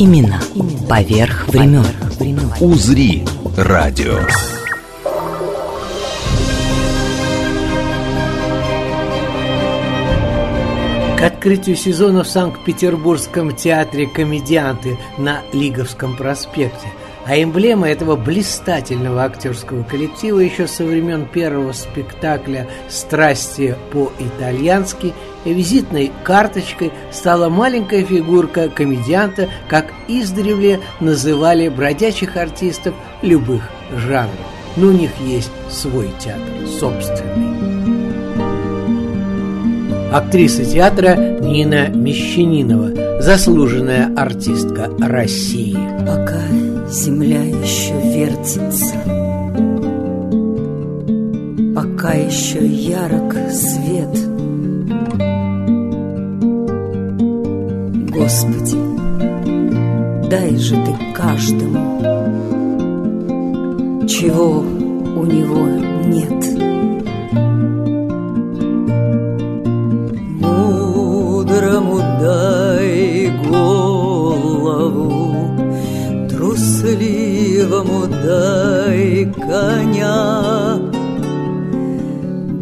Именно поверх времен. «Узри» радио. К открытию сезона в Санкт-Петербургском театре «Комедианты» на Лиговском проспекте а эмблема этого блистательного актерского коллектива еще со времен первого спектакля «Страсти по-итальянски» визитной карточкой стала маленькая фигурка комедианта, как издревле называли бродячих артистов любых жанров. Но у них есть свой театр, собственный. Актриса театра Нина Мещанинова, заслуженная артистка России. Пока земля еще вертится, пока еще ярок свет. Господи, дай же ты каждому, чего у него нет. Мудрому дай голову, трусливому дай коня,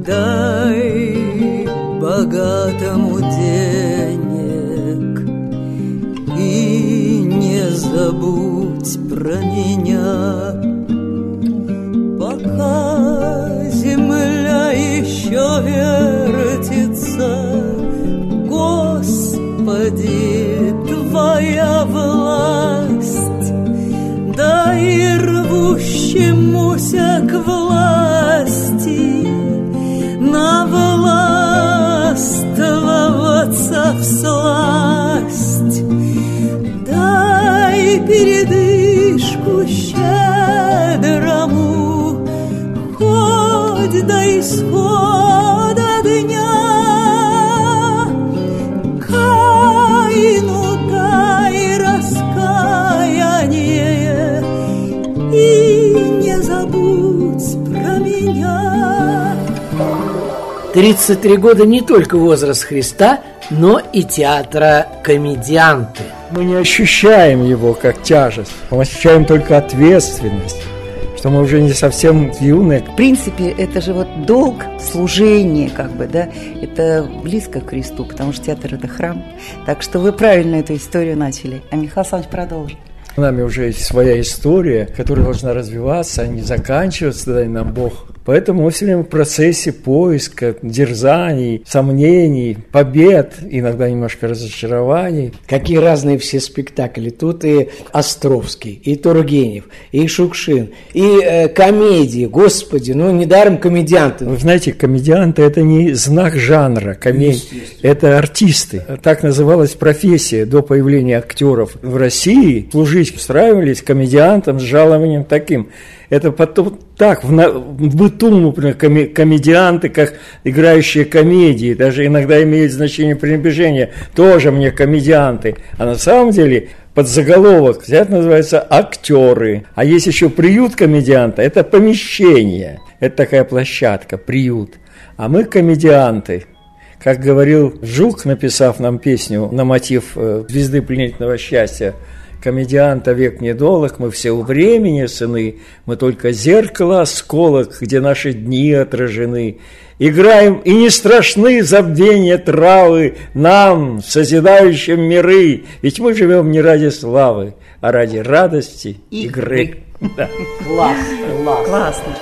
дай богатому денег и не забудь про меня. Передышку щедрому, хоть до исхода дня. Каину дай раскаяние и не забудь про меня. 33 года не только возраст Христа, но и театра «Комедианты». Мы не ощущаем его как тяжесть, мы ощущаем только ответственность, что мы уже не совсем юные. В принципе, это же вот долг, служение, как бы, да, это близко к Христу, потому что театр – это храм. Так что вы правильно эту историю начали. А Михаил Александрович продолжит. У нами уже есть своя история, которая должна развиваться, а не заканчиваться, дай нам Бог. Поэтому мы все время в процессе поиска, дерзаний, сомнений, побед, иногда немножко разочарований. Какие разные все спектакли. Тут и Островский, и Тургенев, и Шукшин, и э, комедии. Господи, ну недаром комедианты. Вы знаете, комедианты – это не знак жанра комедии, это артисты. Так называлась профессия до появления актеров в России. Служить устраивались комедиантам с жалованием таким. Это потом так, в, на, в быту, например, коми, комедианты, как играющие комедии, даже иногда имеют значение пренебрежения, тоже мне комедианты. А на самом деле подзаголовок взять называется «Актеры». А есть еще приют комедианта, это помещение, это такая площадка, приют. А мы комедианты. Как говорил Жук, написав нам песню на мотив э, «Звезды пленительного счастья», Комедианта век недолг, мы все у времени сыны, мы только зеркало осколок, где наши дни отражены. Играем, и не страшны забвения травы нам, созидающим миры, ведь мы живем не ради славы, а ради радости игры. Класс, класс. Классно.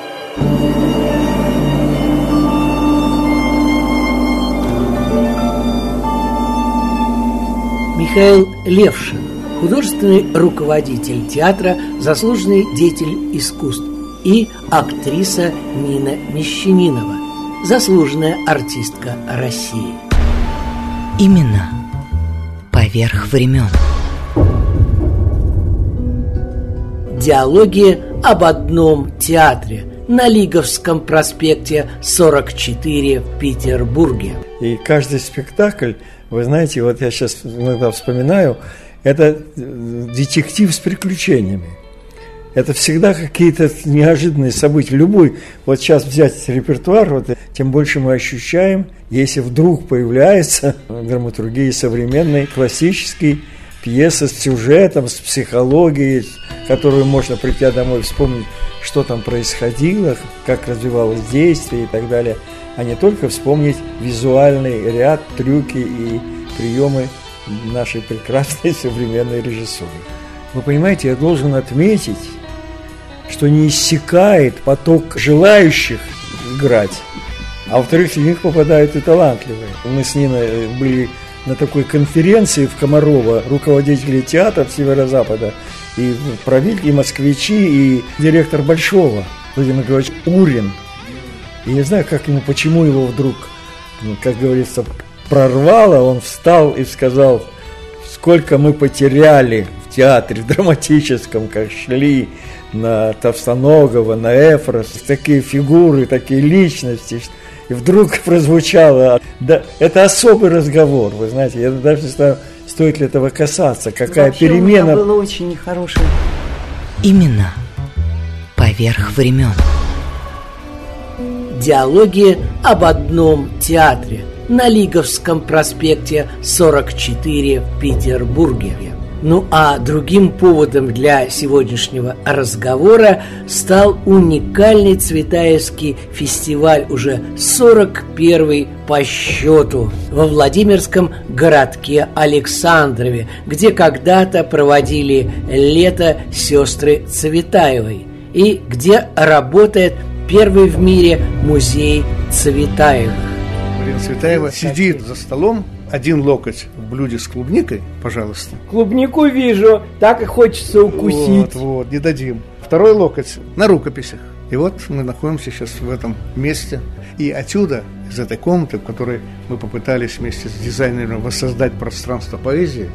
Михаил Левшин, художественный руководитель театра, заслуженный деятель искусств и актриса Нина Мещанинова, заслуженная артистка России. Именно поверх времен. Диалоги об одном театре на Лиговском проспекте 44 в Петербурге. И каждый спектакль, вы знаете, вот я сейчас иногда вспоминаю, это э, детектив с приключениями. Это всегда какие-то неожиданные события. Любой, вот сейчас взять репертуар, вот, тем больше мы ощущаем, если вдруг появляется драматургия современной, классический, пьеса с сюжетом, с психологией, которую можно прийти домой вспомнить, что там происходило, как развивалось действие и так далее, а не только вспомнить визуальный ряд, трюки и приемы нашей прекрасной современной режиссуры. Вы понимаете, я должен отметить, что не иссякает поток желающих играть, а во-вторых, среди них попадают и талантливые. Мы с Ниной были на такой конференции в Комарово руководители театров Северо-Запада, и правитель, и москвичи, и директор Большого, Владимир Григорьевич Урин. И не знаю, как ему, почему его вдруг, ну, как говорится, прорвало, он встал и сказал, сколько мы потеряли в театре драматическом, как шли на Товстоногова, на Эфрос, такие фигуры, такие личности, и вдруг прозвучало, да, это особый разговор, вы знаете, я даже не знаю, стоит ли этого касаться, какая Вообще перемена. У меня было очень нехорошее. Именно поверх времен. Диалоги об одном театре на Лиговском проспекте 44 в Петербурге. Ну а другим поводом для сегодняшнего разговора стал уникальный Цветаевский фестиваль, уже 41 по счету, во Владимирском городке Александрове, где когда-то проводили лето сестры Цветаевой и где работает первый в мире музей Цветаевых. Марина Цветаева сидит за столом, один локоть в блюде с клубникой, пожалуйста. Клубнику вижу, так и хочется укусить. Вот, вот, не дадим. Второй локоть на рукописях. И вот мы находимся сейчас в этом месте. И отсюда, из этой комнаты, в которой мы попытались вместе с дизайнером воссоздать пространство поэзии,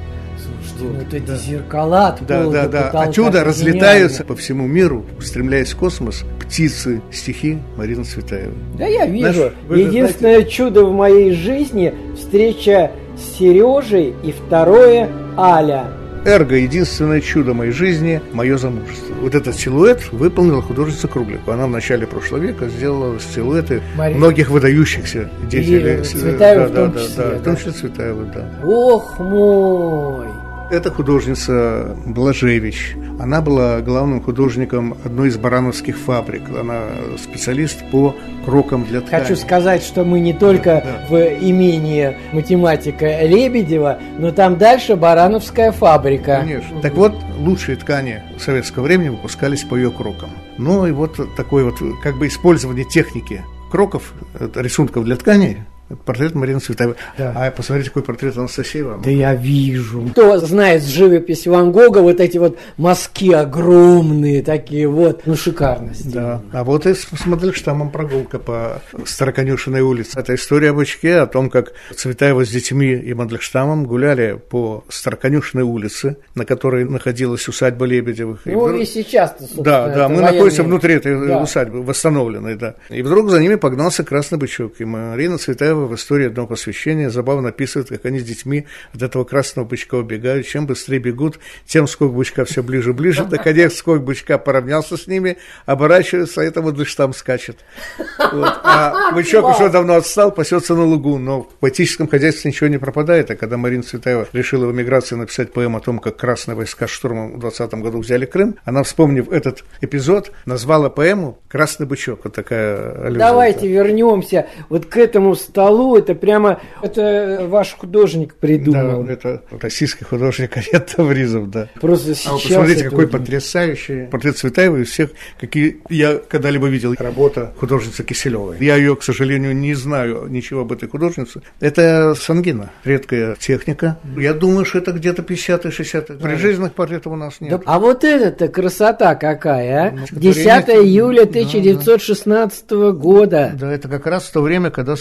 Ну, это да. зеркала от да, пола да, до да. потолка. Отсюда разлетаются по всему миру, устремляясь в космос, птицы, стихи Марины Цветаевой. Да я вижу. Же Единственное чудо в моей жизни встреча с Сережей и второе Аля. Эрго – единственное чудо моей жизни – мое замужество. Вот этот силуэт выполнила художница Кругликова. Она в начале прошлого века сделала силуэты Мария. многих выдающихся деятелей. И Цветаева в да, том да, числе, да, да. в том числе Цветаева, да. Ох мой! Это художница Блажевич. Она была главным художником одной из барановских фабрик. Она специалист по крокам для ткани. Хочу сказать, что мы не только Да, в имении математика Лебедева, но там дальше Барановская фабрика. Конечно. Так вот, лучшие ткани советского времени выпускались по ее крокам. Ну и вот такое вот как бы использование техники кроков, это рисунков для тканей, это портрет Марины Цветаевой. Да. А посмотрите, какой портрет Анастасии Ивановны. Да я вижу. Кто знает живопись Ван Гога, вот эти вот мазки огромные такие вот, ну шикарно сделано. Да. А вот и с с Мандельштамом прогулка по Староконюшиной улице. Это история об очке, о том, как Цветаева с детьми и Мандельштамом гуляли по Староконюшиной улице, на которой находилась усадьба Лебедевых. И Ну вдруг- и сейчас-то, собственно, Да, да, мы военные- находимся внутри этой Да. усадьбы, восстановленной, да. И вдруг за ними погнался красный бычок. И Марина Цветаева в истории одного посвящения забавно описывает, как они с детьми от этого красного бычка убегают. Чем быстрее бегут, тем скок бычка все ближе и ближе. Наконец скок бычка поравнялся с ними, оборачивается, а это вот лишь там скачет. Вот. А бычок уже давно отстал, пасется на лугу. Но в поэтическом хозяйстве ничего не пропадает. А когда Марина Цветаева решила в эмиграции написать поэму о том, как красные войска штурмом в 20 году взяли Крым, она, вспомнив этот эпизод, назвала поэму «Красный бычок». Вот такая аллюзия. Давайте вернемся вот к этому столу. Это прямо, это ваш художник придумал. Да, это российский художник Арет Тавризов, да. Просто А сейчас. вы посмотрите, какой вот- потрясающий портрет Цветаевой из всех, какие я когда-либо видел. Работа художницы Киселевой. Я ее, к сожалению, не знаю ничего об этой художнице. Это сангина, редкая техника. Я думаю, что это где-то 50-е, 60-е. Прижизненных портретов у нас нет. Да, а вот это-то красота какая, а? Ну, 10 стихотворение- июля Да, да. 1916 года. Да, это как раз в то время, когда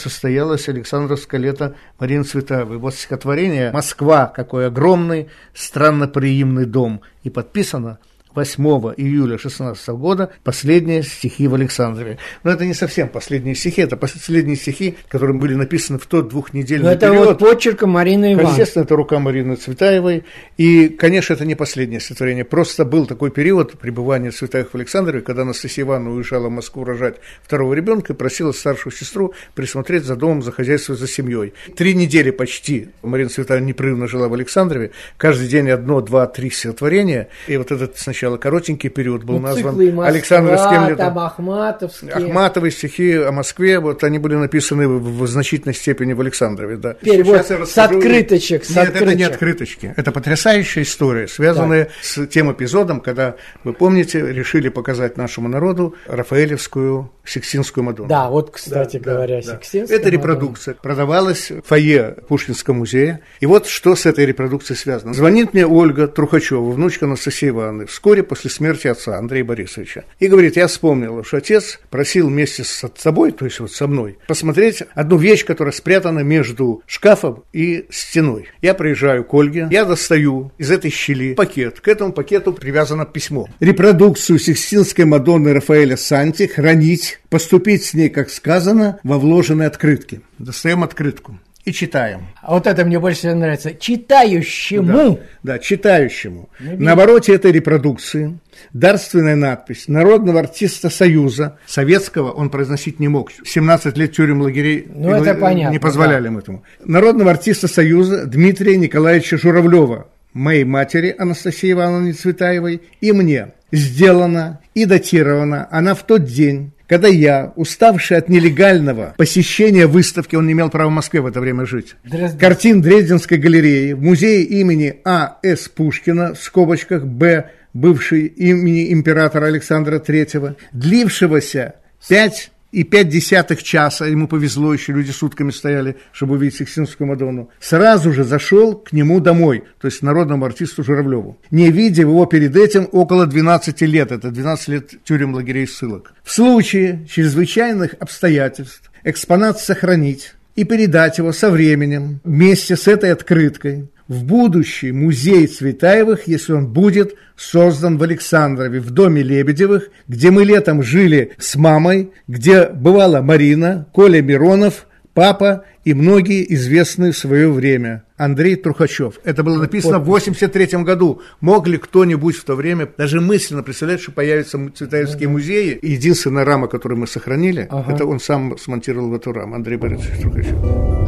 состоялось Александровское лето Марины Цветаевой. Вот стихотворение «Москва, какой огромный, странно приимный дом». И подписано 8 июля 16 года последние стихи в Александрове. Но это не совсем последние стихи, это последние стихи, которые были написаны в тот двухнедельный Но это период. вот почерка Марины Ивановны. Естественно, это рука Марины Цветаевой. И, конечно, это не последнее стихотворение. Просто был такой период пребывания Цветаевых в Александрове, когда Анастасия Ивановна уезжала в Москву рожать второго ребенка и просила старшую сестру присмотреть за домом, за хозяйством, за семьей. Три недели почти Марина Цветаева непрерывно жила в Александрове. Каждый день одно, два, три стихотворения. И вот этот сначала коротенький период был Ну, назван циклы Москва, Александровским летом. там Ахматовские. Ахматовые стихи о Москве, вот они были написаны в, в значительной степени в Александрове, да. Теперь вот я с открыточек, с Нет, это не открыточек. открыточки. Это потрясающая история, связанная с тем эпизодом, когда, вы помните, решили показать нашему народу Рафаэлевскую Сикстинскую Мадонну. Да, вот, кстати Да, говоря, да. Сикстинская Это репродукция. Продавалась в фойе Пушкинского музея. И вот что с этой репродукцией связано. Звонит мне Ольга Трухачева, внучка Анастасии Ивановны, вскоре после смерти отца Андрея Борисовича. И говорит, я вспомнила, что отец просил вместе с собой, то есть вот со мной, посмотреть одну вещь, которая спрятана между шкафом и стеной. Я приезжаю к Ольге, я достаю из этой щели пакет. К этому пакету привязано письмо. Репродукцию Сикстинской Мадонны Рафаэля Санти хранить, поступить с ней, как сказано, во вложенной открытке. Достаем открытку и читаем. А вот это мне больше всего нравится. Читающему. Да, да, читающему. На обороте этой репродукции дарственная надпись Народного артиста Союза. Советского он произносить не мог. 17 лет тюрем лагерей Ну, это э, понятно, не позволяли им этому. Народного артиста Союза Дмитрия Николаевича Журавлева, моей матери Анастасии Ивановне Цветаевой и мне. Сделана и датирована она в тот день, когда я, уставший от нелегального посещения выставки, он не имел права в Москве в это время жить, Дрезден. картин Дрезденской галереи в музее имени А.С. Пушкина, в скобочках Б, бывший имени императора Александра III, длившегося пять и пять десятых часа, ему повезло, еще люди сутками стояли, чтобы увидеть Сикстинскую Мадонну, сразу же зашел к нему домой, то есть народному артисту Журавлеву, не видя его перед этим около 12 лет, это 12 лет тюрем, лагерей, ссылок. В случае чрезвычайных обстоятельств экспонат сохранить и передать его со временем вместе с этой открыткой в будущий музей Цветаевых, если он будет создан в Александрове, в доме Лебедевых, где мы летом жили с мамой, где бывала Марина, Коля Миронов, папа и многие известные в свое время. Андрей Трухачев. Это было написано в 83 году. Мог ли кто-нибудь в то время даже мысленно представлять, что появятся Цветаевские музеи? И единственная рама, которую мы сохранили, Ага. это он сам смонтировал в эту раму, Андрей Борисович Трухачев.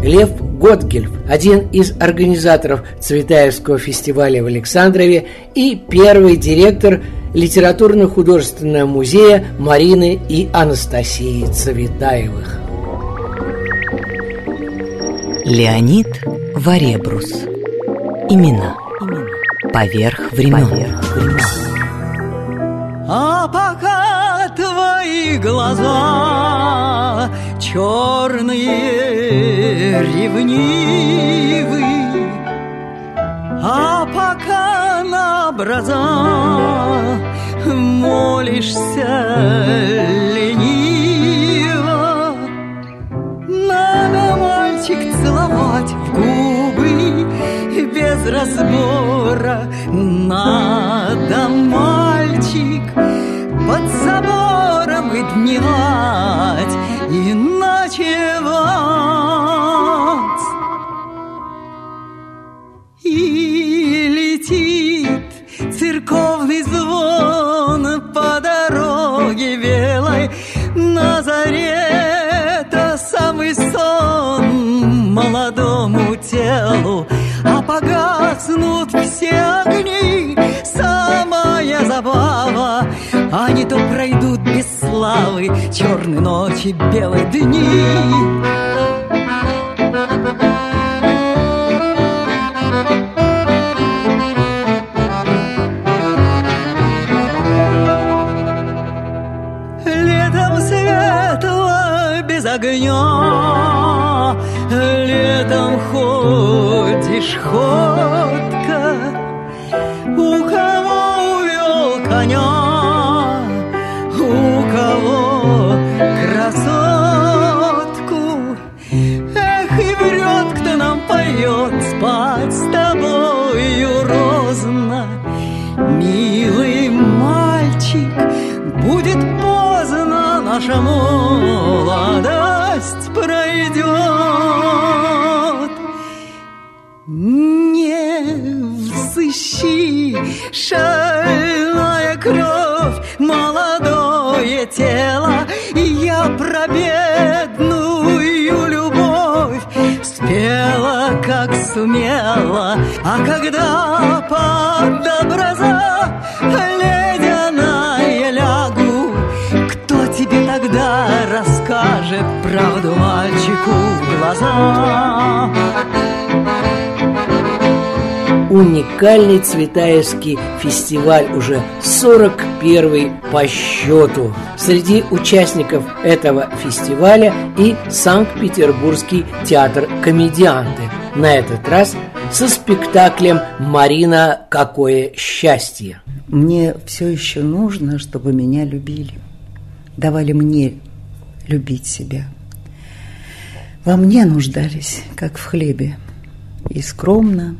Лев Готгельф, один из организаторов Цветаевского фестиваля в Александрове и первый директор литературно-художественного музея Марины и Анастасии Цветаевых. Леонид Варебрус. Имена. Поверх времен. А пока твои глаза черные, ревнивы, А пока на образа молишься лениво, Надо, мальчик, целовать в губы без разбора. Надо, мальчик, под забором и дневать, и ночевать. И без славы черные ночи, белые дни. Летом светло без огня, Летом ходишь ходка, правду мальчику в глаза? уникальный Цветаевский фестиваль, уже 41 по счету. Среди участников этого фестиваля и Санкт-Петербургский театр «Комедианты». На этот раз со спектаклем «Марина, какое счастье!». Мне все еще нужно, чтобы меня любили. Давали мне любить себя. Во мне нуждались, как в хлебе. И скромно,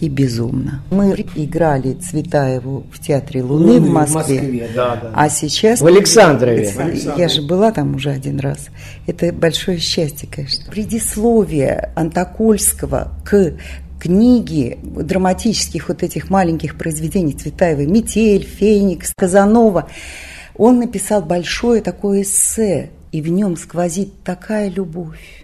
и безумно. Мы играли Цветаеву в Театре Луны, Луны в Москве, в Москве, да, да. а сейчас... В Александрове. Я же была там уже один раз. Это большое счастье, конечно. Предисловие Антокольского к книги драматических вот этих маленьких произведений Цветаевой «Метель», «Феникс», «Казанова», он написал большое такое эссе, и в нем сквозит такая любовь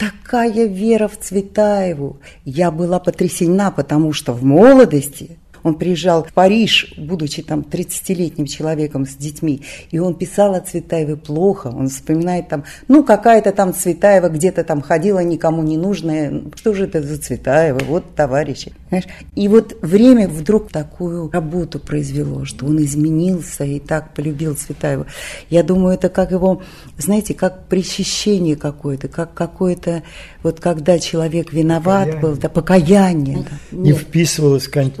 такая вера в Цветаеву. Я была потрясена, потому что в молодости он приезжал в Париж, будучи там 30-летним человеком с детьми, и он писал о Цветаевой плохо, он вспоминает там, ну, какая-то там Цветаева где-то там ходила, никому не нужная, что же это за Цветаева, вот товарищи. Понимаешь? И вот время вдруг такую работу произвело, что он изменился и так полюбил Цветаева. Я думаю, это как его, знаете, как причащение какое-то, как какое-то, вот когда человек виноват покаяние. был, да, покаяние. Да. Не вписывалось в кон...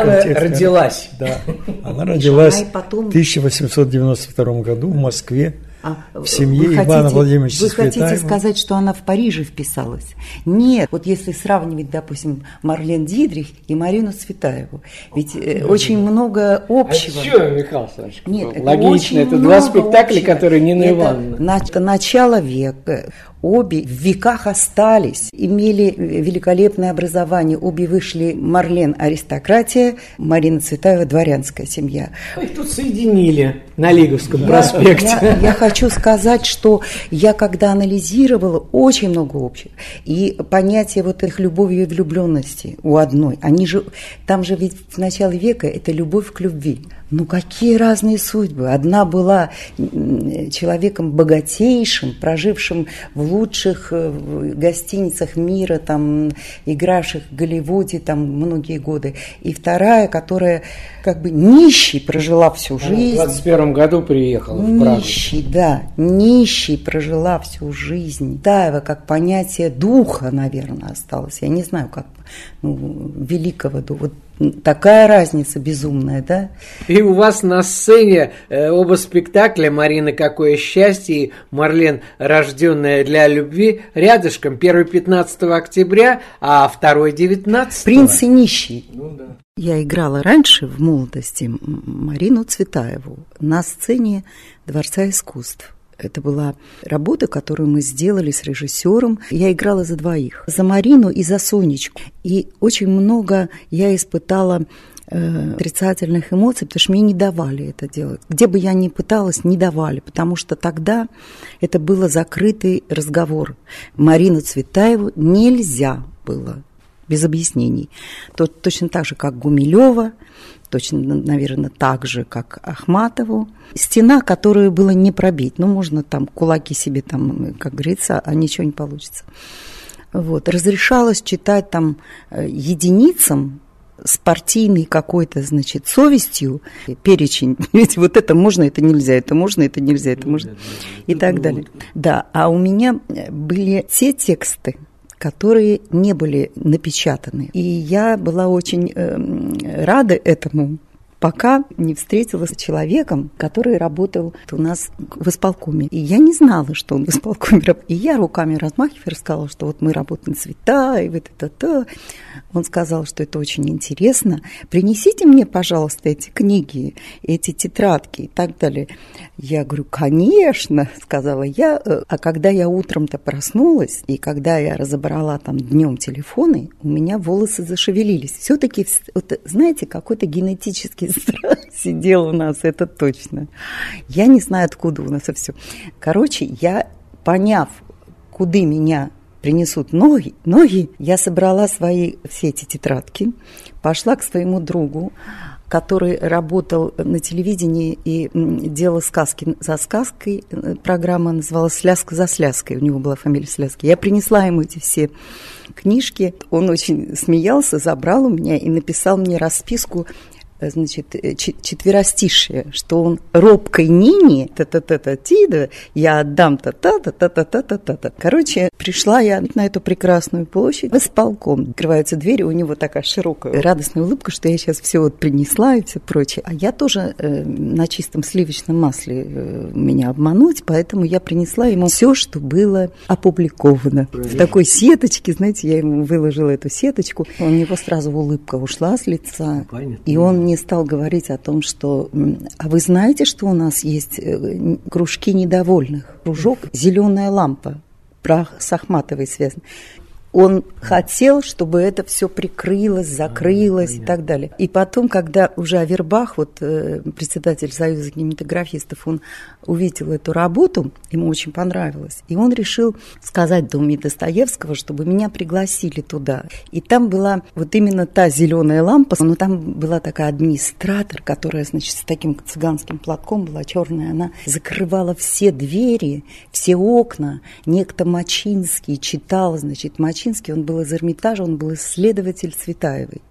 Рано родилась. Да, она родилась потом... в 1892 году в Москве. А, в семье вы Ивана хотите, Владимировича Вы хотите сказать, что она в Париже вписалась? Нет. Вот если сравнивать, допустим, Марлен Дидрих и Марину Цветаеву, ведь э, очень много общего. А что, Михаил Александрович? Нет, это Логично, это два спектакля, общего. которые Нина это Ивановна. Это начало века, Обе в веках остались, имели великолепное образование. Обе вышли Марлен – аристократия, Марина Цветаева – дворянская семья. Их тут соединили на Лиговском проспекте. Я, я хочу сказать, что я когда анализировала, очень много общего. И понятие вот их любови и влюбленности у одной. Они же, там же ведь в начале века это любовь к любви. Ну, какие разные судьбы. Одна была человеком богатейшим, прожившим в лучших э, гостиницах мира, там, игравших в Голливуде там, многие годы. И вторая, которая как бы нищий прожила всю жизнь. в 21 году приехала в Прагу. Нищий, да, нищий прожила всю жизнь. Таева как понятие духа, наверное, осталось. Я не знаю, как ну, великого духа. Вот Такая разница безумная, да? И у вас на сцене э, оба спектакля «Марина, какое счастье» и «Марлен, рожденная для любви» рядышком. Первый 15 октября, а второй 19 «Принц и нищий». Ну, да. Я играла раньше, в молодости, Марину Цветаеву на сцене Дворца искусств. Это была работа, которую мы сделали с режиссером. Я играла за двоих. За Марину и за Сонечку. И очень много я испытала э, отрицательных эмоций, потому что мне не давали это делать. Где бы я ни пыталась, не давали, потому что тогда это был закрытый разговор. Марину Цветаеву нельзя было без объяснений. То, точно так же, как Гумилева, точно, наверное, так же, как Ахматову. Стена, которую было не пробить. Ну, можно там кулаки себе, там, как говорится, а ничего не получится. Вот. Разрешалось читать там э, единицам с партийной какой-то, значит, совестью перечень. Ведь вот это можно, это нельзя, это можно, это нельзя, это можно и так далее. Да, а у меня были те тексты, которые не были напечатаны. И я была очень э, рада этому, пока не встретилась с человеком, который работал у нас в исполкоме. И я не знала, что он в исполкоме. И я руками размахивая рассказала, что вот мы работаем цвета, и вот это-то. Он сказал, что это очень интересно. Принесите мне, пожалуйста, эти книги, эти тетрадки и так далее. Я говорю, конечно, сказала я. А когда я утром-то проснулась, и когда я разобрала там днем телефоны, у меня волосы зашевелились. Все-таки, вот, знаете, какой-то генетический страх сидел у нас, это точно. Я не знаю, откуда у нас это все. Короче, я, поняв, куда меня принесут ноги, ноги, я собрала свои все эти тетрадки, пошла к своему другу, который работал на телевидении и делал сказки за сказкой. Программа называлась «Сляска за сляской». У него была фамилия Сляски. Я принесла ему эти все книжки. Он очень смеялся, забрал у меня и написал мне расписку значит, э, четверостишие, что он робкой Нине, та-та-та-та, тида, я отдам та-та-та-та-та-та-та. Короче, пришла я на эту прекрасную площадь в исполком. Открываются двери, у него такая широкая радостная улыбка, что я сейчас все вот принесла и все прочее. А я тоже э, на чистом сливочном масле э, меня обмануть, поэтому я принесла ему все, что было опубликовано. В такой сеточке, знаете, я ему выложила эту сеточку, у него сразу улыбка ушла с лица, Понятно. и он мне стал говорить о том, что а вы знаете, что у нас есть э, кружки недовольных? Кружок «Зеленая лампа» про с связан он хотел, чтобы это все прикрылось, закрылось а, и так далее. И потом, когда уже Авербах, вот э, председатель Союза кинематографистов, он увидел эту работу, ему очень понравилось, и он решил сказать Доме Достоевского, чтобы меня пригласили туда. И там была вот именно та зеленая лампа, но там была такая администратор, которая, значит, с таким цыганским платком была черная, она закрывала все двери, все окна. Некто Мачинский читал, значит, Мачинский Мачинский, он был из Эрмитажа, он был исследователь Цветаевой.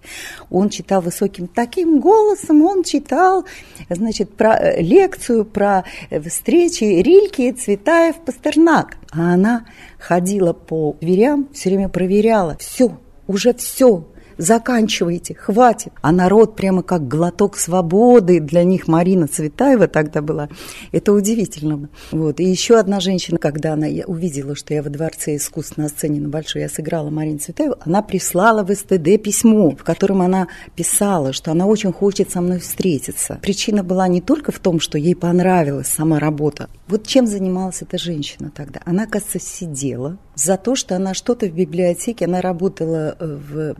Он читал высоким таким голосом, он читал, значит, про э, лекцию про э, встречи Рильки, Цветаев, Пастернак. А она ходила по дверям, все время проверяла, все, уже все, заканчивайте, хватит. А народ прямо как глоток свободы для них Марина Цветаева тогда была. Это удивительно. Вот. И еще одна женщина, когда она увидела, что я во Дворце искусств на сцене на Большой, я сыграла Марину Цветаеву, она прислала в СТД письмо, в котором она писала, что она очень хочет со мной встретиться. Причина была не только в том, что ей понравилась сама работа. Вот чем занималась эта женщина тогда? Она, кажется, сидела за то, что она что-то в библиотеке, она работала э, в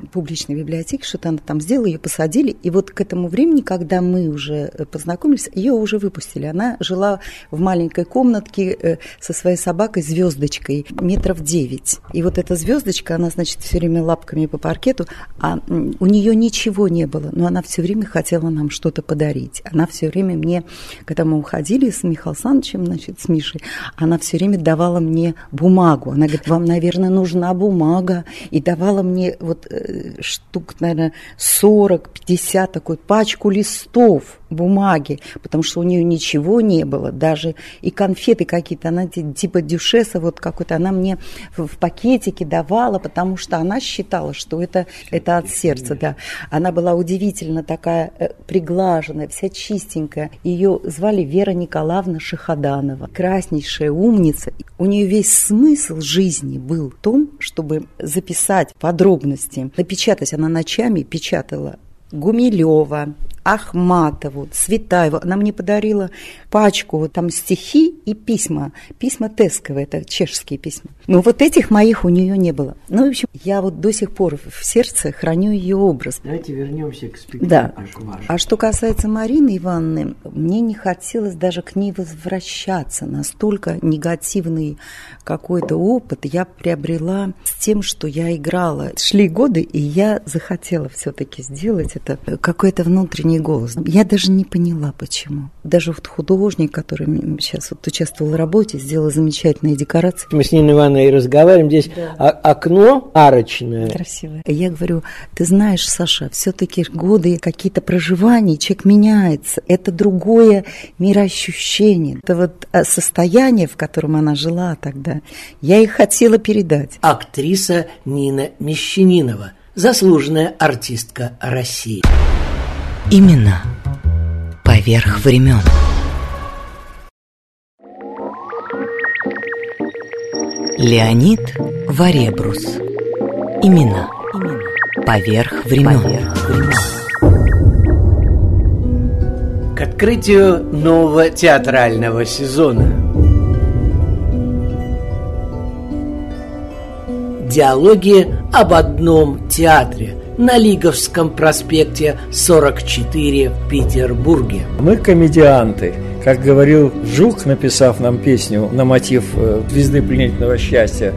публичной библиотеке, что-то она там сделала, ее посадили, и вот к этому времени, когда мы уже э, познакомились, ее уже выпустили. Она жила в маленькой комнатке э, со своей собакой звездочкой метров девять. И вот эта звездочка, она, значит, все время лапками по паркету, а у нее ничего не было, но она все время хотела нам что-то подарить. Она все время мне, когда мы уходили с Михаилом Александровичем, значит, с Мишей, она все время давала мне бумагу. Она говорит, вам, наверное, нужна бумага. И давала мне вот э, штук, наверное, 40-50 такой пачку листов бумаги, потому что у нее ничего не было, даже и конфеты какие-то, она типа дюшеса вот какой-то, она мне в, пакетике давала, потому что она считала, что это, это от сердца, да. Она была удивительно такая э, приглаженная, вся чистенькая. Ее звали Вера Николаевна Шахаданова, краснейшая умница. У нее весь смысл жизни был в том, чтобы записать подробности, напечатать. Она ночами печатала Гумилева, Ахматову, Цветаеву. Она мне подарила пачку, вот там стихи и письма. Письма Тесковые, это чешские письма. Но вот этих моих у нее не было. Ну, в общем, я вот до сих пор в сердце храню ее образ. Давайте вернемся к спектаклю. Да. А что касается Марины Ивановны, мне не хотелось даже к ней возвращаться. Настолько негативный какой-то опыт я приобрела с тем, что я играла. Шли годы, и я захотела все-таки сделать это. Какой-то внутренний голос. Я даже не поняла, почему. Даже вот художник, который сейчас вот участвовал в работе, сделал замечательные декорации. Мы с Ниной Ивановной и разговариваем. Здесь да. окно арочное. Красивое. Я говорю, ты знаешь, Саша, все-таки годы какие-то проживания, человек меняется. Это другое мироощущение. Это вот а, состояние, в котором она жила тогда. Я их хотела передать. Актриса Нина Мещанинова, заслуженная артистка России. Имена Поверх времен. Леонид Варебрус. Имена. Поверх времен. Поверх времен. К открытию нового театрального сезона. Диалоги об одном театре на Лиговском проспекте 44 в Петербурге. Мы комедианты. Как говорил Жук, написав нам песню на мотив э, «Звезды пленительного счастья»,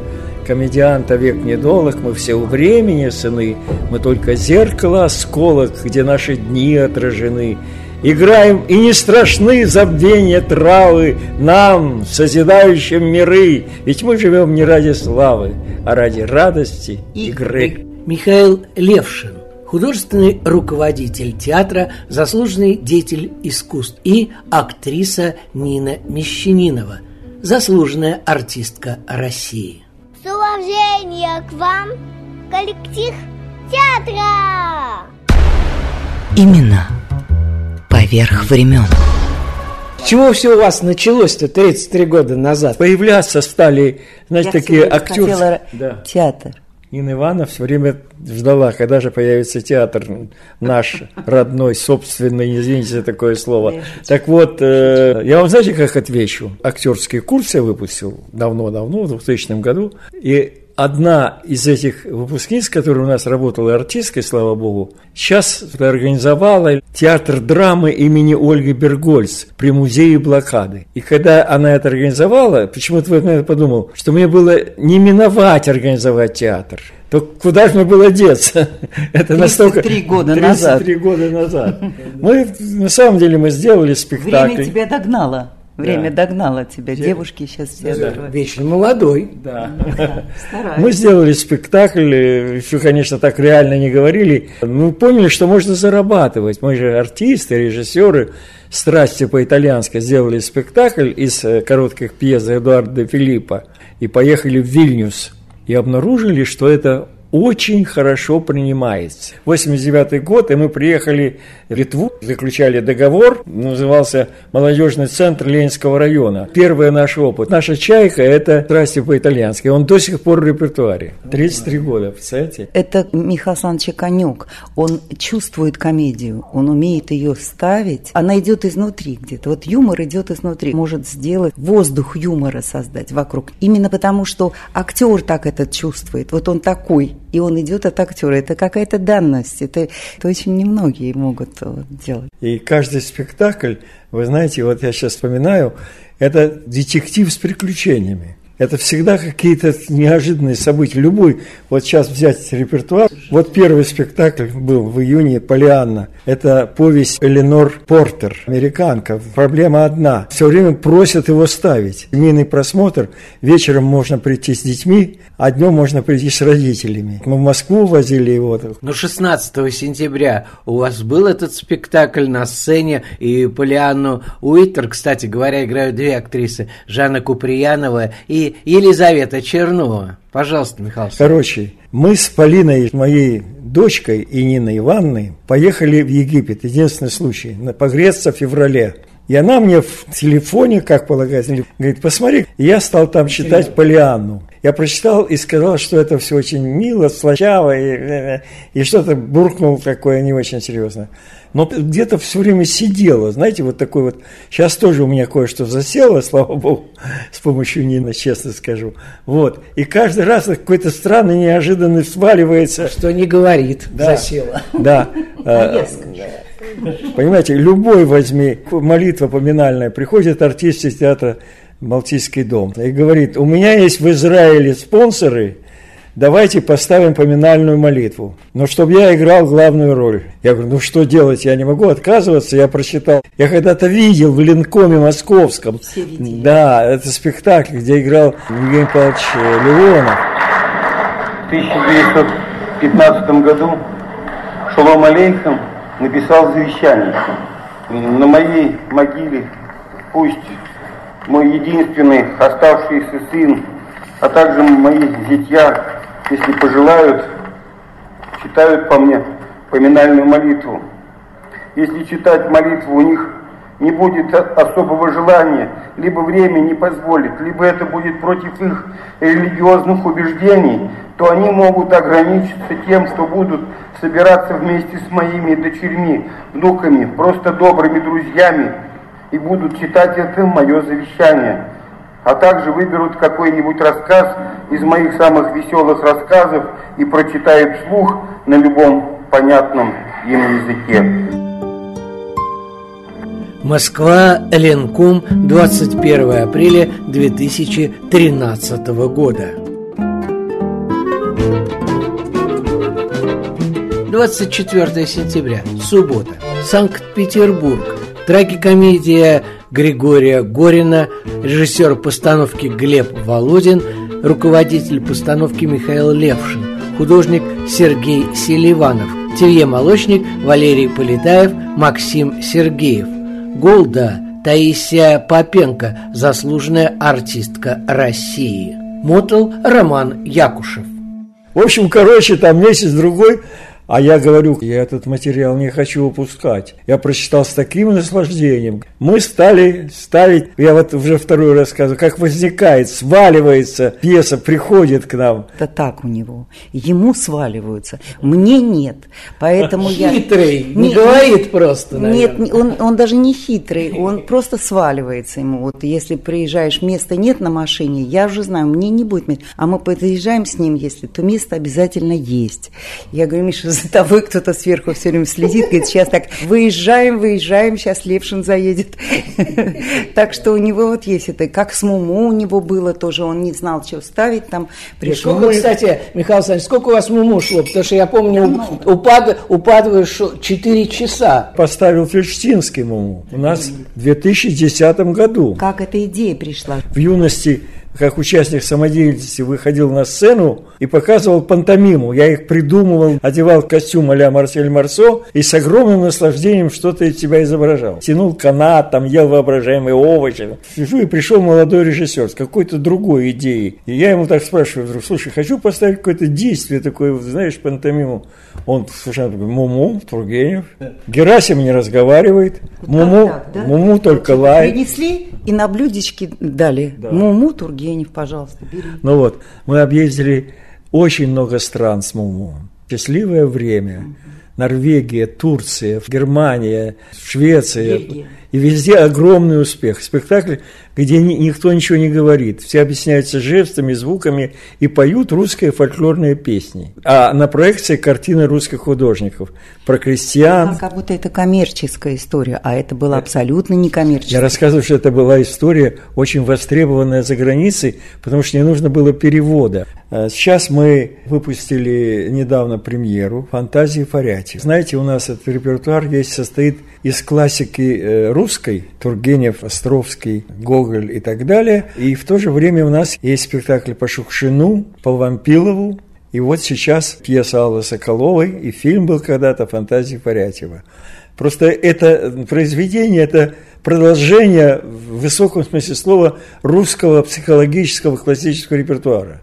комедианта век недолг, мы все у времени сыны, мы только зеркало осколок, где наши дни отражены. Играем, и не страшны забвения травы нам, созидающим миры, ведь мы живем не ради славы, а ради радости игры. Михаил Левшин, художественный руководитель театра, заслуженный деятель искусств и актриса Нина Мещанинова, заслуженная артистка России. С уважением к вам, коллектив театра! Именно поверх времен. Чего все у вас началось-то 33 года назад? Появляться стали, знаете, Я такие актеры. Да. Театр. Нина Ивановна все время ждала, когда же появится театр наш родной, собственный, извините за такое слово. Так вот, э, я вам знаете, как отвечу? Актерский курс я выпустил давно-давно, в 2000 году, и одна из этих выпускниц, которая у нас работала артисткой, слава богу, сейчас организовала театр драмы имени Ольги Бергольц при музее блокады. И когда она это организовала, почему-то в этот момент подумал, что мне было не миновать организовать театр. То куда же мне было деться? Это настолько... 33 года 33 года назад. Мы, на самом деле, мы сделали спектакль. Время тебя догнало. Время Да. догнало тебя. Девушки сейчас все открывают. Вечно молодой. Да. Стараюсь. Мы сделали спектакль, э, еще, конечно, так реально не говорили. Мы поняли, что можно зарабатывать. Мы же артисты, режиссеры. «Страсти по-итальянски» сделали спектакль из э, коротких пьес Эдуарда де Филиппа и поехали в Вильнюс. И обнаружили, что это очень хорошо принимается. 89 год, и мы приехали в Литву, заключали договор, назывался «Молодежный центр Ленинского района». Первый наш опыт. Наша «Чайка» – это «Страсти по-итальянски». Он до сих пор в репертуаре. 33 года, представляете? Это Михаил Александрович Конюк. Он чувствует комедию, он умеет ее ставить. Она идет изнутри где-то. Вот юмор идет изнутри. Может сделать воздух юмора создать вокруг. Именно потому, что актер так это чувствует. Вот он такой, и он идет от актера. Это какая-то данность. Это, это очень немногие могут вот, делать. И каждый спектакль, вы знаете, вот я сейчас вспоминаю, это детектив с приключениями. Это всегда какие-то неожиданные события. Любой, вот сейчас взять репертуар. Вот первый спектакль был в июне «Полианна». Это повесть Эленор Портер, американка. Проблема одна. Все время просят его ставить. Семейный просмотр. Вечером можно прийти с детьми, а днем можно прийти с родителями. Мы в Москву возили его. Но 16 сентября у вас был этот спектакль на сцене, и Полианну Уиттер, кстати говоря, играют две актрисы, Жанна Куприянова и Елизавета Чернова. Пожалуйста, Михаил. Короче, мы с Полиной, моей дочкой и Ниной Ивановной, поехали в Египет. Единственный случай. на- Погреться в феврале. И она мне в телефоне, как полагается, говорит, посмотри, И я стал там читать Полианну. Я прочитал и сказал, что это все очень мило, слащаво, и, и что-то буркнул такое не очень серьезно. Но где-то все время сидело, знаете, вот такой вот, сейчас тоже у меня кое-что засело, слава богу, с помощью Нины, честно скажу. Вот, и каждый раз какой-то странный, неожиданный сваливается. Что не говорит, Да. засела. Да. А, Понимаете, любой возьми, молитва поминальная, приходит артист из театра «Балтийский дом» и говорит, у меня есть в Израиле спонсоры, давайте поставим поминальную молитву. Но чтобы я играл главную роль. Я говорю, ну что делать, я не могу отказываться, я прочитал. Я когда-то видел в Ленкоме московском. Да, это спектакль, где играл Евгений Павлович э, Леонов. В 1915 году Шолом Алейхам написал завещание. На моей могиле пусть мой единственный оставшийся сын, а также мои зятья, если пожелают, читают по мне поминальную молитву. Если читать молитву у них не будет особого желания, либо время не позволит, либо это будет против их религиозных убеждений, то они могут ограничиться тем, что будут собираться вместе с моими дочерьми, внуками, просто добрыми друзьями, и будут читать это мое завещание. А также выберут какой-нибудь рассказ из моих самых веселых рассказов и прочитают вслух на любом понятном им языке. Москва, Ленкум, 21 апреля 2013 года. 24 сентября, суббота, Санкт-Петербург. Трагикомедия Григория Горина, режиссер постановки Глеб Володин, руководитель постановки Михаил Левшин, художник Сергей Селиванов, Телье-молочник Валерий Полетаев, Максим Сергеев – Голда Таисия Попенко, заслуженная артистка России. Мотал Роман Якушев. В общем, короче, там месяц-другой а я говорю, я этот материал не хочу упускать. Я прочитал с таким наслаждением. Мы стали ставить, я вот уже второй рассказываю, как возникает, сваливается пьеса, приходит к нам. Это так у него. Ему сваливаются, мне нет. Поэтому я... Хитрый, не, не говорит просто, наверное. Нет, он, он даже не хитрый, он просто сваливается ему. Вот если приезжаешь, места нет на машине, я уже знаю, мне не будет места. А мы подъезжаем с ним, если, то место обязательно есть. Я говорю, Миша, за тобой кто-то сверху все время следит, говорит, сейчас так, выезжаем, выезжаем, сейчас Левшин заедет. Так что у него вот есть это, как с Муму у него было тоже, он не знал, что ставить там. Пришел. Сколько, кстати, Михаил Александрович, сколько у вас Муму шло? Потому что я помню, упад, упадываешь 4 часа. Поставил Фельштинский Муму у нас в 2010 году. Как эта идея пришла? В юности как участник самодеятельности выходил на сцену и показывал пантомиму. Я их придумывал, одевал костюм а-ля Марсель Марсо и с огромным наслаждением что-то из себя изображал. Тянул канат, там ел воображаемые овощи. Сижу и пришел молодой режиссер с какой-то другой идеей. И я ему так спрашиваю слушай, хочу поставить какое-то действие такое, знаешь, пантомиму. Он совершенно Муму, Тургенев. Герасим не разговаривает. Муму, так, да? Муму только лает. Принесли и на блюдечке дали. Да. Муму, Тургенев, пожалуйста, бери. Ну вот, мы объездили очень много стран с Муму. Счастливое время. Норвегия, Турция, Германия, Швеция. Бельгия. И везде огромный успех. Спектакль, где ни, никто ничего не говорит. Все объясняются жестами, звуками и поют русские фольклорные песни. А на проекции картины русских художников про крестьян. А как будто это коммерческая история, а это была абсолютно не коммерческая. Я рассказываю, что это была история очень востребованная за границей, потому что не нужно было перевода. А сейчас мы выпустили недавно премьеру «Фантазии Фаряти». Знаете, у нас этот репертуар весь состоит из классики э, русской, Тургенев, Островский, Гоголь и так далее. И в то же время у нас есть спектакль по Шукшину, по Вампилову, и вот сейчас пьеса Аллы Соколовой, и фильм был когда-то «Фантазии Порятьева». Просто это произведение, это продолжение в высоком смысле слова русского психологического классического репертуара.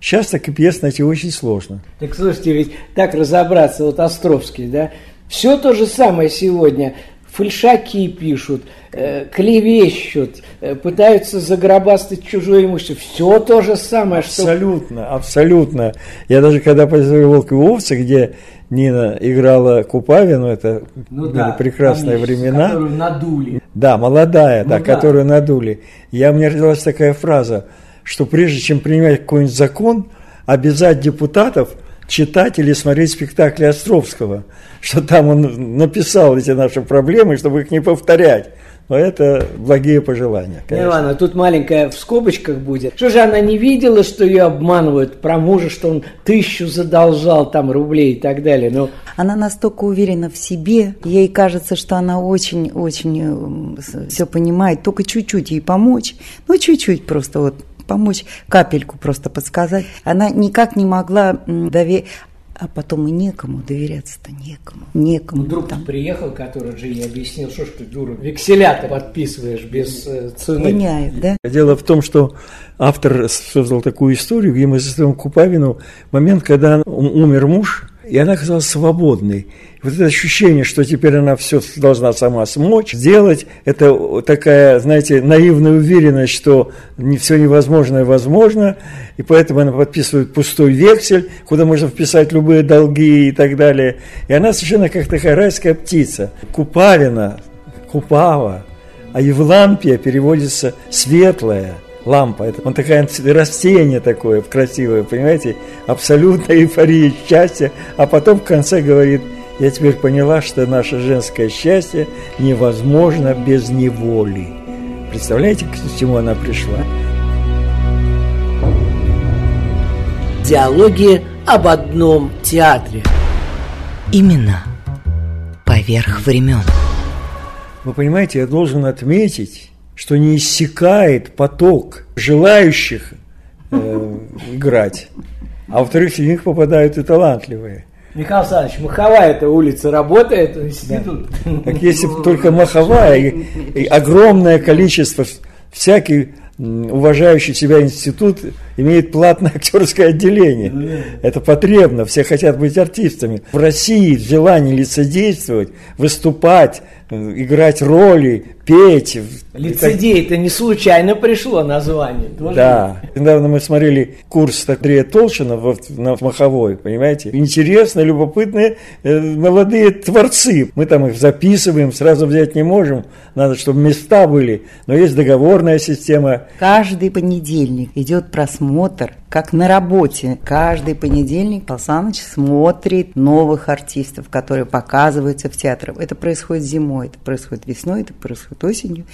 Сейчас так и пьес найти очень сложно. Так слушайте, ведь так разобраться, вот Островский, да, все то же самое сегодня. Фальшаки пишут, э, клевещут, э, пытаются загробастать чужое имущество. Все то же самое, что... Абсолютно, абсолютно. Я даже когда посмотрел «Волк и овцы», где Нина играла Купавину, это ну, были да, прекрасные конечно, времена. Которую надули. Да, молодая, ну, да, да, которую надули. Я, у меня родилась такая фраза, что прежде чем принимать какой-нибудь закон, обязать депутатов – читать или смотреть спектакли Островского, что там он написал эти наши проблемы, чтобы их не повторять. Но это благие пожелания. Конечно. Ивана, тут маленькая в скобочках будет. Что же она не видела, что ее обманывают про мужа, что он тысячу задолжал там рублей и так далее. Но... Она настолько уверена в себе, ей кажется, что она очень-очень э, все понимает, только чуть-чуть ей помочь, ну чуть-чуть просто вот помочь, капельку просто подсказать. Она никак не могла доверить. А потом и некому доверяться-то некому. Некому. Ну, друг там. приехал, который Жене объяснил, что ж ты, дура, векселя подписываешь без э, цены. Гоняет, да? Дело в том, что автор создал такую историю, где мы заставим Купавину момент, когда умер муж, и она казалась свободной. Вот это ощущение, что теперь она все должна сама смочь, сделать, это такая, знаете, наивная уверенность, что не все невозможное возможно, и поэтому она подписывает пустой вексель, куда можно вписать любые долги и так далее. И она совершенно как такая райская птица. Купалина, Купава, а Евлампия переводится «светлая», лампа. Это он такое растение такое красивое, понимаете? Абсолютная эйфория счастья. А потом в конце говорит, я теперь поняла, что наше женское счастье невозможно без неволи. Представляете, к чему она пришла? Диалоги об одном театре. Именно поверх времен. Вы понимаете, я должен отметить, что не иссякает поток желающих э, играть, а во-вторых, среди них попадают и талантливые. Михаил Александрович, Маховая эта улица работает, институт. Да. Так если бы только Маховая и, и огромное количество всяких уважающий себя институт имеет платное актерское отделение. Это потребно, все хотят быть артистами. В России желание лицедействовать, выступать, играть роли, петь. Лицедей, это не случайно пришло название. Тоже да. Недавно мы смотрели курс Андрея Толшина в, на Маховой, понимаете? Интересно, любопытные э, молодые творцы. Мы там их записываем, сразу взять не можем. Надо, чтобы места были. Но есть договорная система. Каждый понедельник идет просмотр как на работе. Каждый понедельник Пал Саныч смотрит новых артистов, которые показываются в театрах. Это происходит зимой, это происходит весной, это происходит осенью.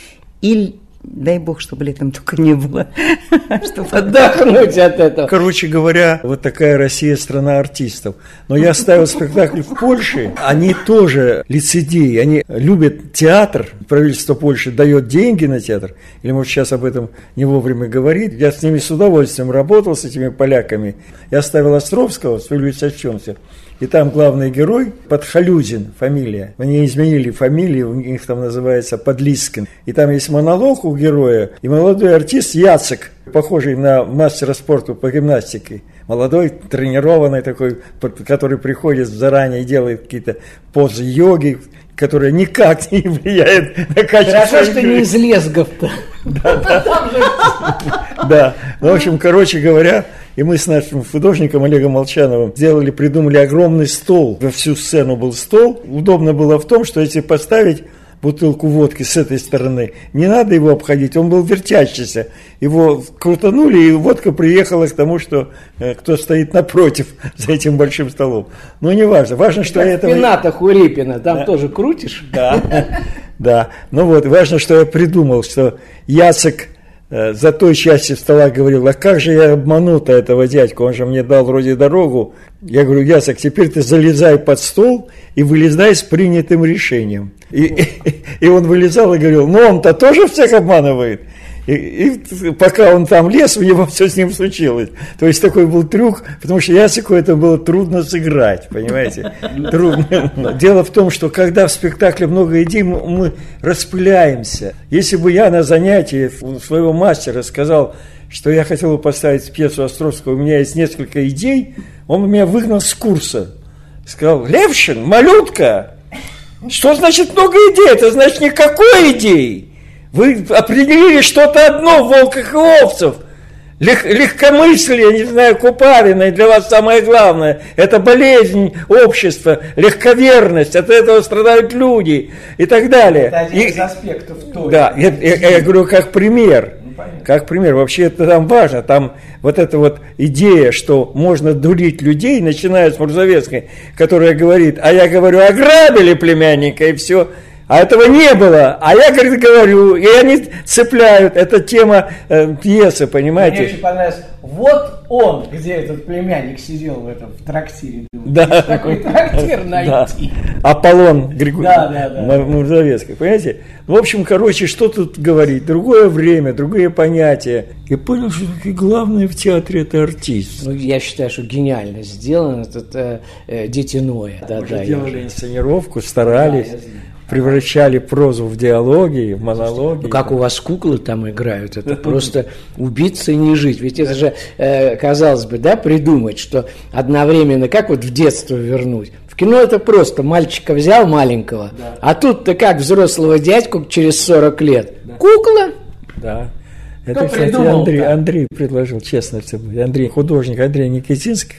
И Дай бог, чтобы летом только не было, чтобы отдохнуть от этого. Короче говоря, вот такая Россия страна артистов. Но я ставил спектакль в Польше, они тоже лицедеи, они любят театр, правительство Польши дает деньги на театр, или может сейчас об этом не вовремя говорит. Я с ними с удовольствием работал, с этими поляками. Я ставил Островского, с Ильей Сачонцем. И там главный герой Подхалюзин, фамилия. Они изменили фамилию, у них там называется Подлискин. И там есть монолог у героя. И молодой артист Яцек, похожий на мастера спорта по гимнастике. Молодой, тренированный такой, который приходит заранее и делает какие-то позы йоги, которая никак не влияет на качество Хорошо, что не из лесгов-то. Да, да. Да, ну, в общем, короче говоря, и мы с нашим художником Олегом Молчановым сделали, придумали огромный стол. Во всю сцену был стол. Удобно было в том, что если поставить бутылку водки с этой стороны, не надо его обходить, он был вертящийся. Его крутанули, и водка приехала к тому, что э, кто стоит напротив за этим большим столом. Но не важно, важно, что я этого... Спина-то Хурипина, там да. тоже крутишь? Да, да. Ну вот, важно, что я придумал, что Яцек за той части стола говорил, а как же я обманул-то этого дядьку, он же мне дал вроде дорогу. Я говорю, Ясок, теперь ты залезай под стол и вылезай с принятым решением. И, и, и он вылезал и говорил, ну он-то тоже всех обманывает. И, и пока он там лез, у него все с ним случилось. То есть такой был трюк, потому что Ясику это было трудно сыграть, понимаете? Трудно. Дело в том, что когда в спектакле много идей, мы, распыляемся. Если бы я на занятии своего мастера сказал, что я хотел бы поставить пьесу Островского, у меня есть несколько идей, он меня выгнал с курса. Сказал, Левшин, малютка, что значит много идей? Это значит никакой идеи. Вы определили что-то одно в волках и овцев. Лег, легкомыслие, не знаю, Купарина, для вас самое главное. Это болезнь общества, легковерность, от этого страдают люди и так далее. Это один и, из аспектов тоже. Да, я, я, я говорю как пример. Ну, как пример. Вообще это там важно. Там вот эта вот идея, что можно дурить людей, начиная с Мурзовецкой, которая говорит, а я говорю, ограбили племянника и все – а этого не было. А я, говорит, говорю, и они цепляют. Это тема э, пьесы, понимаете? Мне очень понравилось. Вот он, где этот племянник сидел в этом в трактире. Да. Такой трактир найти. Да. Аполлон Григорий да, да, да. Мурзовецкий, понимаете? В общем, короче, что тут говорить? Другое время, другие понятия. И понял, что главное в театре это артист. Ну, я считаю, что гениально сделано. Это э, э, Дети Ноя. Да, да, делали инсценировку, старались. Да, превращали прозу в диалоги, в монологи. Ну, как у вас куклы там играют, это просто убиться и не жить. Ведь это же, э, казалось бы, да, придумать, что одновременно, как вот в детство вернуть. В кино это просто, мальчика взял маленького, да. а тут-то как взрослого дядьку через 40 лет. Да. Кукла? Да. Это, Кто кстати, Андрей, Андрей предложил, честно Андрей, художник Андрей Никитинский,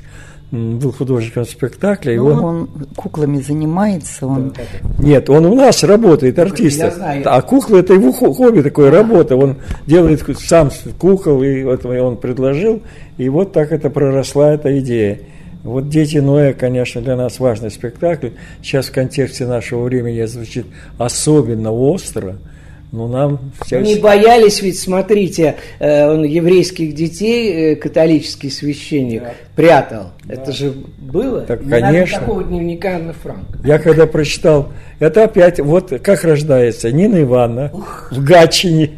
был художником спектакля. И он... он куклами занимается. Он... Нет, он у нас работает, артист. А куклы это его хобби, такое работа. Он делает сам кукол, и вот он предложил. И вот так это проросла эта идея. Вот «Дети Ноя», конечно, для нас важный спектакль. Сейчас в контексте нашего времени звучит особенно остро – ну, нам всячески... Не боялись ведь, смотрите, э, он еврейских детей, э, католический священник, да. прятал. Да. Это же было? Так, Не конечно. Надо такого дневника Анны Франк. Я когда прочитал, это опять, вот как рождается Нина Ивановна Ух. в Гатчине,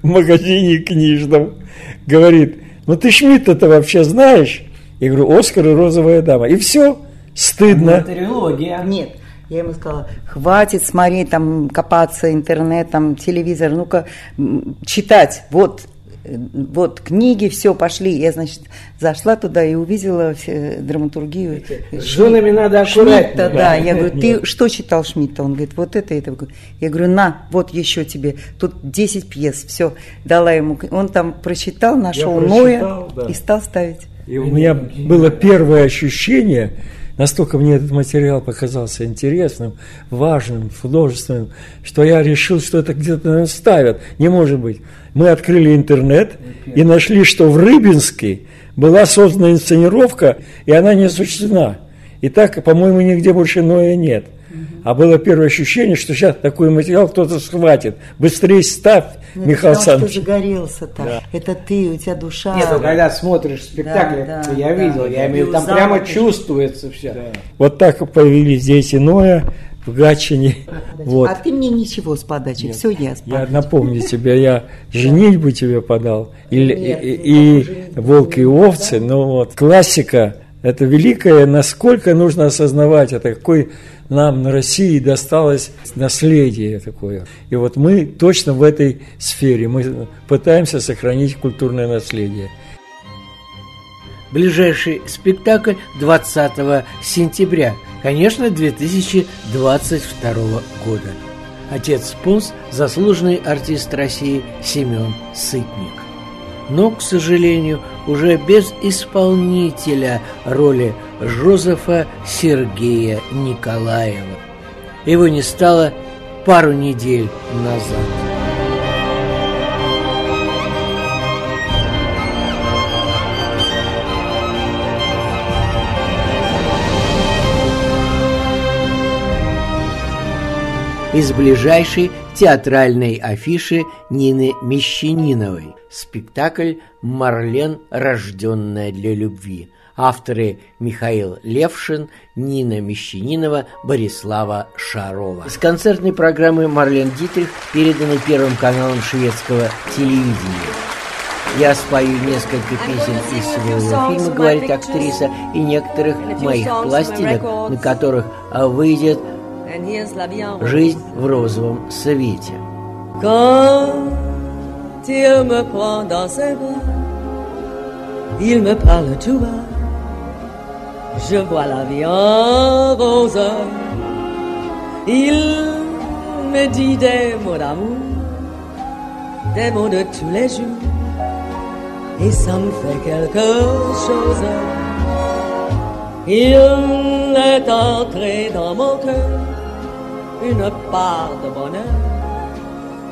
в магазине книжном, говорит, ну ты Шмидта-то вообще знаешь? Я говорю, Оскар и розовая дама. И все, стыдно. Ну, трилогия. Нет, я ему сказала, хватит смотреть, там, копаться интернетом, телевизор, ну-ка, читать, вот, вот книги, все, пошли. Я, значит, зашла туда и увидела драматургию. С женами надо аккуратно. да. Я говорю, ты что читал Шмидта? Он говорит, вот это, это. Я говорю, на, вот еще тебе. Тут 10 пьес, все. Дала ему. Он там прочитал, нашел Ноя да. и стал ставить. И у меня было первое ощущение, Настолько мне этот материал показался интересным, важным, художественным, что я решил, что это где-то ставят. Не может быть. Мы открыли интернет и нашли, что в Рыбинске была создана инсценировка, и она не осуществлена. И так, по-моему, нигде больше Ноя нет. А было первое ощущение, что сейчас такой материал кто-то схватит. Быстрее ставь, ну, Михаил Александрович. Ты загорелся-то. Да. Это ты, у тебя душа. Нет, ну, когда смотришь спектакль, да, да, я да, видел, да, я имею там прямо чувствуется все. Да. Вот так появились здесь иное в Гатчине. Вот. А ты мне ничего с подачи, Нет. все я с Я напомню тебе, я женитьбу тебе подал, и, Нет, и, и, и «Волки и овцы», ну вот, классика, это великое, насколько нужно осознавать, это какой нам на России досталось наследие такое. И вот мы точно в этой сфере, мы пытаемся сохранить культурное наследие. Ближайший спектакль 20 сентября, конечно, 2022 года. Отец спонс – заслуженный артист России Семен Сытник но, к сожалению, уже без исполнителя роли Жозефа Сергея Николаева. Его не стало пару недель назад. Из ближайшей театральной афиши Нины Мещаниновой. Спектакль «Марлен, рожденная для любви». Авторы Михаил Левшин, Нина Мещанинова, Борислава Шарова. Из концертной программы «Марлен Дитрих» переданы Первым каналом шведского телевидения. Я спою несколько песен из своего фильма, говорит актриса, и некоторых моих пластинок, на которых выйдет Жизнь в розовом свете. Quand il me prend dans ses bras, il me parle tout bas. Je vois la vie en rose. Il me dit des mots d'amour, des mots de tous les jours. Et ça me fait quelque chose. Il est entré dans mon cœur Une part de bonheur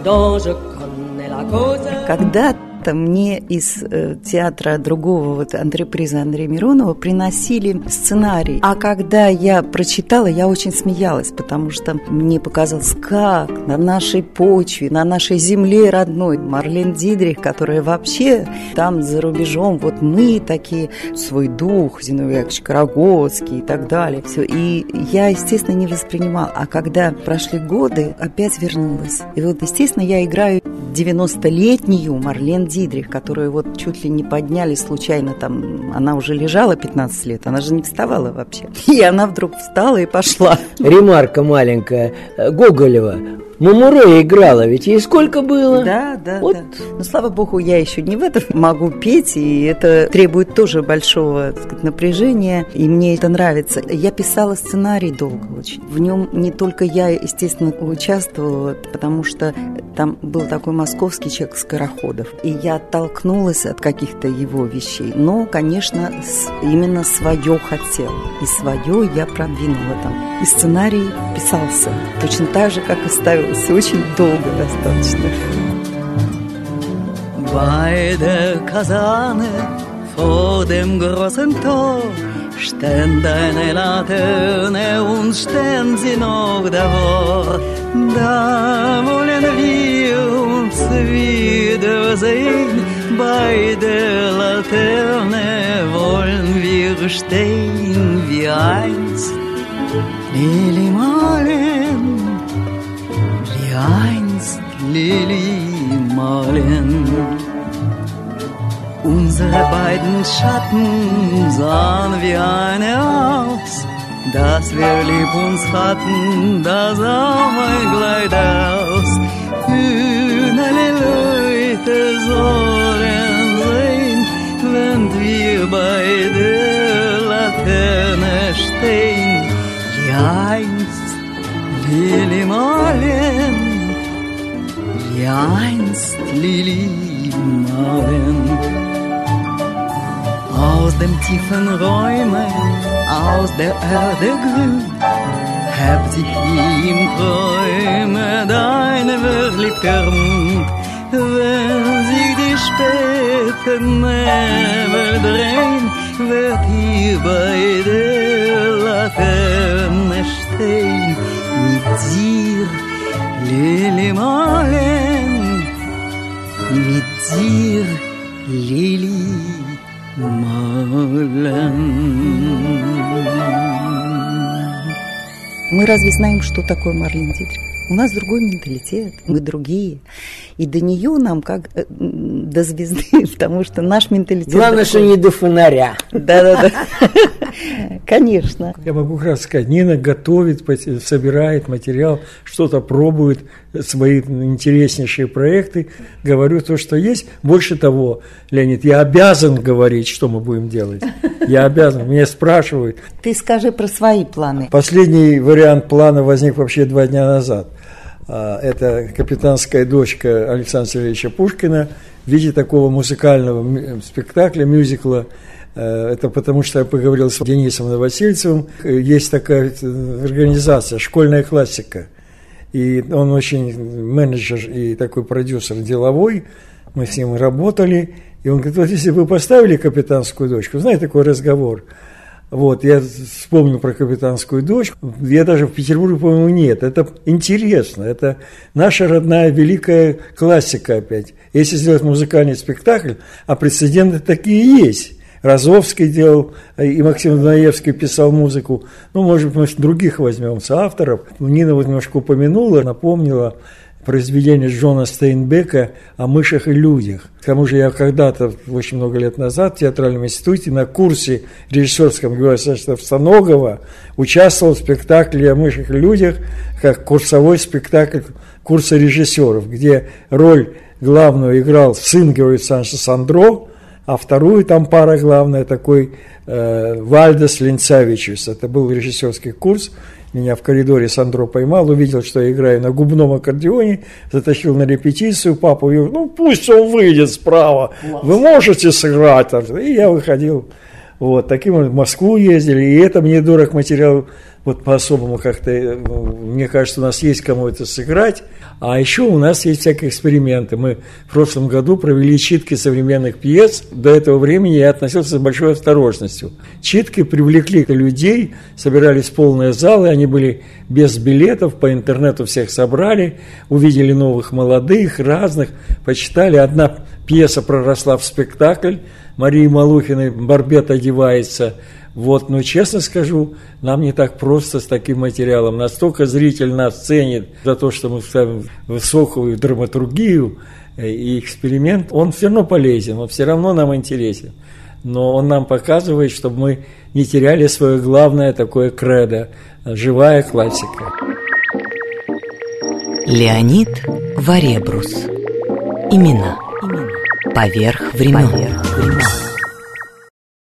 dont je connais la cause. Когда когда мне из э, театра другого, вот антреприза Андрея Миронова, приносили сценарий. А когда я прочитала, я очень смеялась, потому что мне показалось, как на нашей почве, на нашей земле родной Марлен Дидрих, которая вообще там за рубежом, вот мы такие, свой дух, Зиновий Яковлевич Карагодский и так далее. Все. И я, естественно, не воспринимала. А когда прошли годы, опять вернулась. И вот, естественно, я играю 90-летнюю Марлен Дидрих, которую вот чуть ли не подняли случайно там, она уже лежала 15 лет, она же не вставала вообще. И она вдруг встала и пошла. Ремарка маленькая. Гоголева Мамуре играла, ведь ей сколько было? Да, да, вот. да. Но слава богу, я еще не в этом могу петь, и это требует тоже большого сказать, напряжения, и мне это нравится. Я писала сценарий долго очень. В нем не только я, естественно, участвовала, потому что там был такой московский человек Скороходов, и я оттолкнулась от каких-то его вещей, но, конечно, именно свое хотела, и свое я продвинула там. И сценарий писался точно так же, как и ставил длилось очень долго достаточно. Beide Kasane vor dem großen Tor stehen deine Laterne und stehen sie noch davor. Da wollen wir uns wiedersehen, bei der Laterne wollen wir stehen wie einst. Lili malen einst Lili malen. Unsere beiden Schatten sahen wie eine aus, dass wir lieb uns hatten, da sah mein Kleid aus. Kühnele Leute sollen sehen, wenn wir bei der Laterne stehen, wie einst Lili malen wie einst Lili malen. Aus dem tiefen Räume, aus der Erde grün, hebt sich im Träume deine verliebter Mund. Wenn sich die späten Nebel drehen, wird hier bei der Laterne stehen mit dir Malen, mit dir, Lili malen. Мы разве знаем, что такое Марлен Дитрих? У нас другой менталитет, мы другие. И до нее нам как э, до звезды, потому что наш менталитет... Главное, такой... что не до фонаря. Да-да-да. Конечно. Я могу как раз сказать, Нина готовит, собирает материал, что-то пробует, свои интереснейшие проекты. Говорю то, что есть. Больше того, Леонид, я обязан говорить, что мы будем делать. Я обязан. Меня спрашивают. Ты скажи про свои планы. Последний вариант плана возник вообще два дня назад. А, это капитанская дочка Александра Сергеевича Пушкина в виде такого музыкального спектакля, мюзикла Э, это потому, что я поговорил с Денисом Новосельцевым. Э, есть такая э, организация «Школьная классика». И он очень менеджер и такой продюсер деловой. Мы с ним работали. И он говорит, вот если бы вы поставили капитанскую дочку, знаете, такой разговор. Вот, я вспомнил про капитанскую дочку. Я даже в Петербурге, по-моему, нет. Это интересно. Это наша родная великая классика опять. Если сделать музыкальный спектакль, а прецеденты такие есть. Розовский делал, и Максим Дунаевский писал музыку. Ну, может быть, других возьмем, авторов. Нина вот немножко упомянула, напомнила произведение Джона Стейнбека о мышах и людях. К тому же я когда-то, очень много лет назад, в театральном институте на курсе режиссерском Георгия Александровича участвовал в спектакле о мышах и людях, как курсовой спектакль курса режиссеров, где роль главную играл сын Георгия Александровича Сандро, а вторую там пара главная такой э, Вальдес Линцавичус. Это был режиссерский курс. Меня в коридоре Сандро поймал, увидел, что я играю на губном аккордеоне, затащил на репетицию папу и ну пусть он выйдет справа, вы можете сыграть. И я выходил. Вот, таким в Москву ездили, и это мне дорог материал вот по-особому как-то, э, мне кажется, у нас есть кому это сыграть. А еще у нас есть всякие эксперименты. Мы в прошлом году провели читки современных пьес. До этого времени я относился с большой осторожностью. Читки привлекли людей, собирались полные залы, они были без билетов, по интернету всех собрали, увидели новых молодых, разных, почитали. Одна пьеса проросла в спектакль, Марии Малухиной «Барбет одевается», Вот, но честно скажу, нам не так просто с таким материалом. Настолько зритель нас ценит за то, что мы ставим высокую драматургию э, и эксперимент, он все равно полезен, он все равно нам интересен. Но он нам показывает, чтобы мы не теряли свое главное такое кредо – живая классика. Леонид Варебрус. Имена. Поверх времен. Поверх времен.